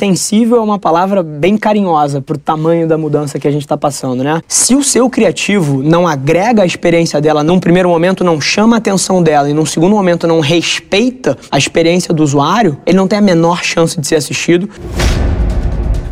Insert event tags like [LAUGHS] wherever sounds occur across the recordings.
Sensível é uma palavra bem carinhosa pro tamanho da mudança que a gente está passando, né? Se o seu criativo não agrega a experiência dela, num primeiro momento não chama a atenção dela e num segundo momento não respeita a experiência do usuário, ele não tem a menor chance de ser assistido.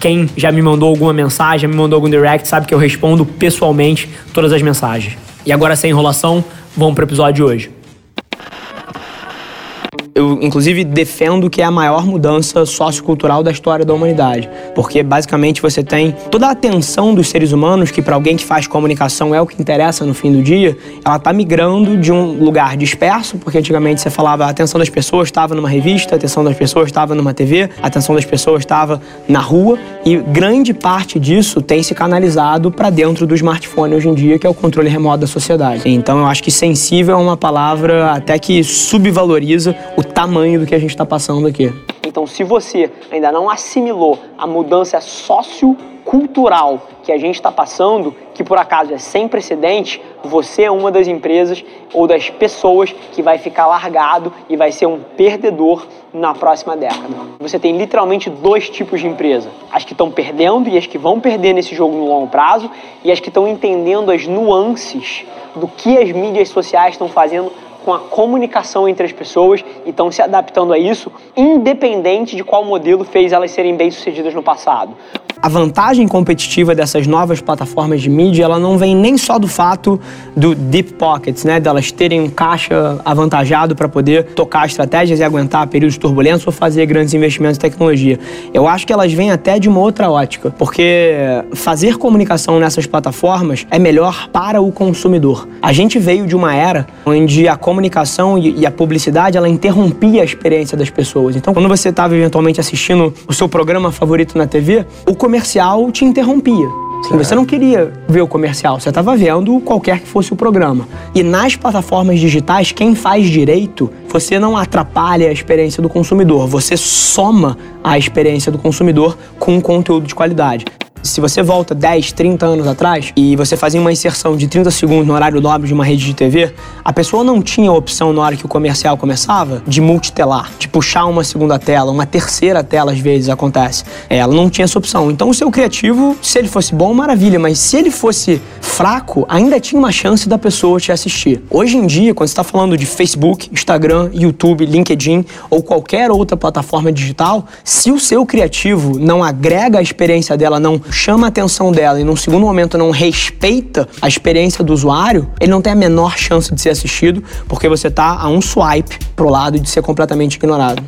Quem já me mandou alguma mensagem, já me mandou algum direct, sabe que eu respondo pessoalmente todas as mensagens. E agora, sem enrolação, vamos pro episódio de hoje eu inclusive defendo que é a maior mudança sociocultural da história da humanidade, porque basicamente você tem toda a atenção dos seres humanos, que para alguém que faz comunicação é o que interessa no fim do dia, ela está migrando de um lugar disperso, porque antigamente você falava a atenção das pessoas estava numa revista, a atenção das pessoas estava numa TV, a atenção das pessoas estava na rua, e grande parte disso tem se canalizado para dentro do smartphone hoje em dia, que é o controle remoto da sociedade. Então eu acho que sensível é uma palavra até que subvaloriza o tamanho do que a gente está passando aqui. Então, se você ainda não assimilou a mudança sociocultural que a gente está passando, que por acaso é sem precedente, você é uma das empresas ou das pessoas que vai ficar largado e vai ser um perdedor na próxima década. Você tem literalmente dois tipos de empresa: as que estão perdendo e as que vão perder nesse jogo no longo prazo, e as que estão entendendo as nuances do que as mídias sociais estão fazendo com a comunicação entre as pessoas e estão se adaptando a isso, independente de qual modelo fez elas serem bem-sucedidas no passado. A vantagem competitiva dessas novas plataformas de mídia, ela não vem nem só do fato do deep pockets, né, delas terem um caixa avantajado para poder tocar estratégias e aguentar períodos turbulentos ou fazer grandes investimentos em tecnologia. Eu acho que elas vêm até de uma outra ótica, porque fazer comunicação nessas plataformas é melhor para o consumidor. A gente veio de uma era onde a comunicação e a publicidade ela interrompia a experiência das pessoas. Então, quando você estava eventualmente assistindo o seu programa favorito na TV, o comercial te interrompia. Sim, você não queria ver o comercial, você estava vendo qualquer que fosse o programa. E nas plataformas digitais, quem faz direito, você não atrapalha a experiência do consumidor, você soma a experiência do consumidor com um conteúdo de qualidade. Se você volta 10, 30 anos atrás e você fazia uma inserção de 30 segundos no horário nobre de uma rede de TV, a pessoa não tinha a opção na hora que o comercial começava de multitelar, de puxar uma segunda tela, uma terceira tela às vezes acontece. Ela não tinha essa opção. Então o seu criativo, se ele fosse bom, maravilha, mas se ele fosse fraco, ainda tinha uma chance da pessoa te assistir. Hoje em dia, quando você está falando de Facebook, Instagram, YouTube, LinkedIn ou qualquer outra plataforma digital, se o seu criativo não agrega a experiência dela, não chama a atenção dela e num segundo momento não respeita a experiência do usuário, ele não tem a menor chance de ser assistido, porque você está a um swipe pro lado de ser completamente ignorado.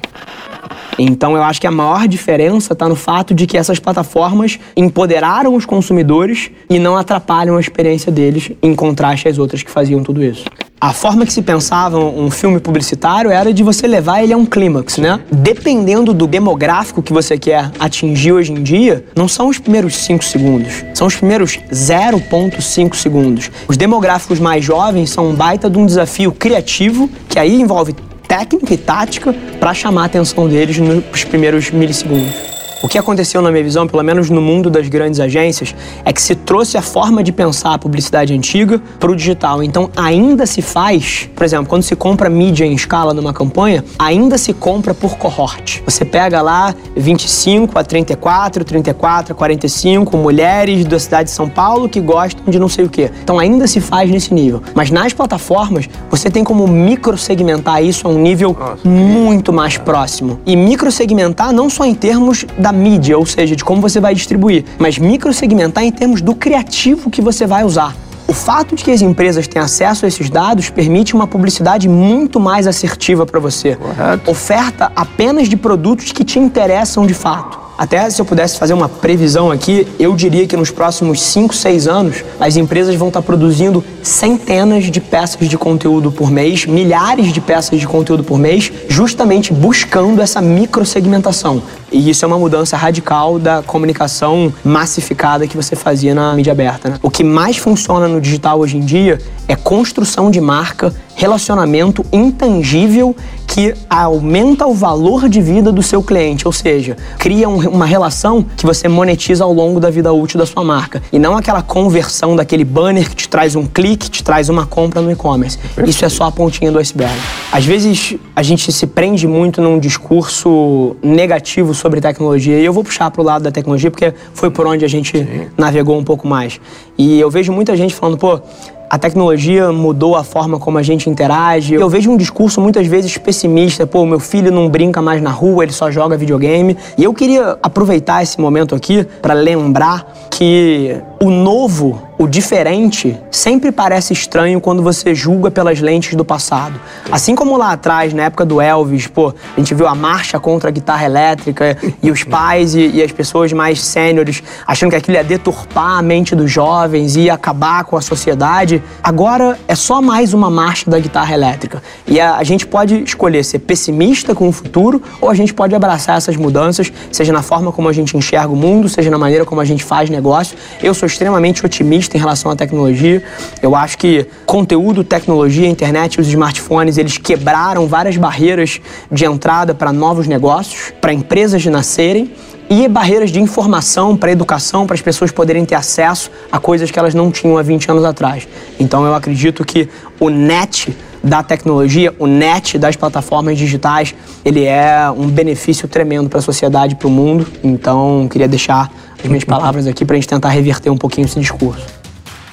Então eu acho que a maior diferença está no fato de que essas plataformas empoderaram os consumidores e não atrapalham a experiência deles em contraste às outras que faziam tudo isso. A forma que se pensava um filme publicitário era de você levar ele a um clímax, né? Dependendo do demográfico que você quer atingir hoje em dia, não são os primeiros 5 segundos, são os primeiros 0,5 segundos. Os demográficos mais jovens são um baita de um desafio criativo, que aí envolve técnica e tática para chamar a atenção deles nos primeiros milissegundos. O que aconteceu, na minha visão, pelo menos no mundo das grandes agências, é que se trouxe a forma de pensar a publicidade antiga para o digital. Então, ainda se faz, por exemplo, quando se compra mídia em escala numa campanha, ainda se compra por cohort. Você pega lá 25 a 34, 34 a 45 mulheres da cidade de São Paulo que gostam de não sei o quê. Então, ainda se faz nesse nível. Mas nas plataformas, você tem como microsegmentar isso a um nível Nossa, muito mais próximo. E microsegmentar não só em termos da da mídia, ou seja, de como você vai distribuir, mas microsegmentar em termos do criativo que você vai usar. O fato de que as empresas têm acesso a esses dados permite uma publicidade muito mais assertiva para você. Correto. Oferta apenas de produtos que te interessam de fato. Até se eu pudesse fazer uma previsão aqui, eu diria que nos próximos 5, 6 anos, as empresas vão estar produzindo centenas de peças de conteúdo por mês, milhares de peças de conteúdo por mês, justamente buscando essa microsegmentação. E isso é uma mudança radical da comunicação massificada que você fazia na mídia aberta. Né? O que mais funciona no digital hoje em dia é construção de marca, relacionamento intangível que aumenta o valor de vida do seu cliente, ou seja, cria um, uma relação que você monetiza ao longo da vida útil da sua marca e não aquela conversão daquele banner que te traz um clique, te traz uma compra no e-commerce. Isso é só a pontinha do iceberg. Às vezes a gente se prende muito num discurso negativo sobre tecnologia e eu vou puxar para o lado da tecnologia porque foi por onde a gente Sim. navegou um pouco mais. E eu vejo muita gente falando, pô, a tecnologia mudou a forma como a gente interage. Eu vejo um discurso muitas vezes pessimista, pô, meu filho não brinca mais na rua, ele só joga videogame. E eu queria aproveitar esse momento aqui para lembrar que o novo o diferente sempre parece estranho quando você julga pelas lentes do passado. Assim como lá atrás, na época do Elvis, pô, a gente viu a marcha contra a guitarra elétrica e os [LAUGHS] pais e, e as pessoas mais sêniores achando que aquilo ia deturpar a mente dos jovens e acabar com a sociedade. Agora é só mais uma marcha da guitarra elétrica. E a, a gente pode escolher ser pessimista com o futuro ou a gente pode abraçar essas mudanças, seja na forma como a gente enxerga o mundo, seja na maneira como a gente faz negócio. Eu sou extremamente otimista em relação à tecnologia. Eu acho que conteúdo, tecnologia, internet e os smartphones, eles quebraram várias barreiras de entrada para novos negócios, para empresas de nascerem e barreiras de informação para educação, para as pessoas poderem ter acesso a coisas que elas não tinham há 20 anos atrás. Então eu acredito que o net da tecnologia, o net das plataformas digitais, ele é um benefício tremendo para a sociedade, para o mundo. Então queria deixar as minhas palavras aqui para a gente tentar reverter um pouquinho esse discurso.